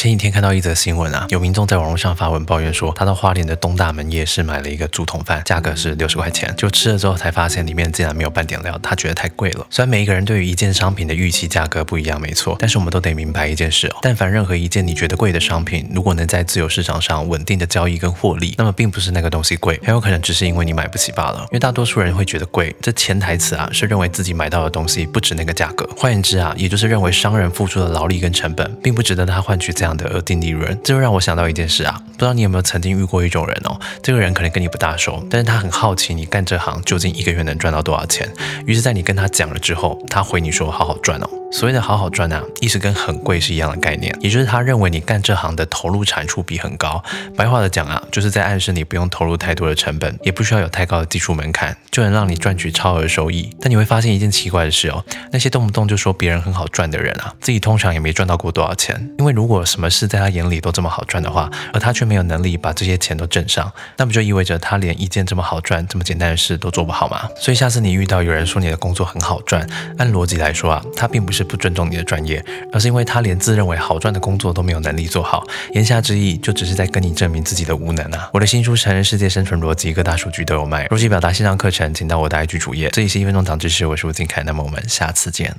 前几天看到一则新闻啊，有民众在网络上发文抱怨说，他到花莲的东大门夜市买了一个竹筒饭，价格是六十块钱，就吃了之后才发现里面竟然没有半点料，他觉得太贵了。虽然每一个人对于一件商品的预期价格不一样，没错，但是我们都得明白一件事哦，但凡任何一件你觉得贵的商品，如果能在自由市场上稳定的交易跟获利，那么并不是那个东西贵，很有可能只是因为你买不起罢了。因为大多数人会觉得贵，这潜台词啊是认为自己买到的东西不值那个价格。换言之啊，也就是认为商人付出的劳力跟成本并不值得他换取这样的额定利润。这就让我想到一件事啊，不知道你有没有曾经遇过一种人哦，这个人可能跟你不大熟，但是他很好奇你干这行究竟一个月能赚到多少钱，于是，在你跟他讲了之后，他回你说好好赚哦。所谓的好好赚啊，意思跟很贵是一样的概念，也就是他认为你干这行的投入产出比很高。白话的讲啊，就是在暗示你不用投入太多的成本，也不需要有太高的技术门槛，就能让你赚取超额收益。但你会发现一件奇怪的事哦，那些动不动就说别人很好赚的人啊，自己通常也没赚到过多少钱。因为如果什什么事在他眼里都这么好赚的话，而他却没有能力把这些钱都挣上，那不就意味着他连一件这么好赚、这么简单的事都做不好吗？所以下次你遇到有人说你的工作很好赚，按逻辑来说啊，他并不是。不尊重你的专业，而是因为他连自认为好赚的工作都没有能力做好。言下之意，就只是在跟你证明自己的无能啊！我的新书《成人世界生存逻辑》各大数据都有卖，逻辑表达线上课程，请到我的 IG 主页。这里是一分钟长知识，我是吴金凯，那么我们下次见。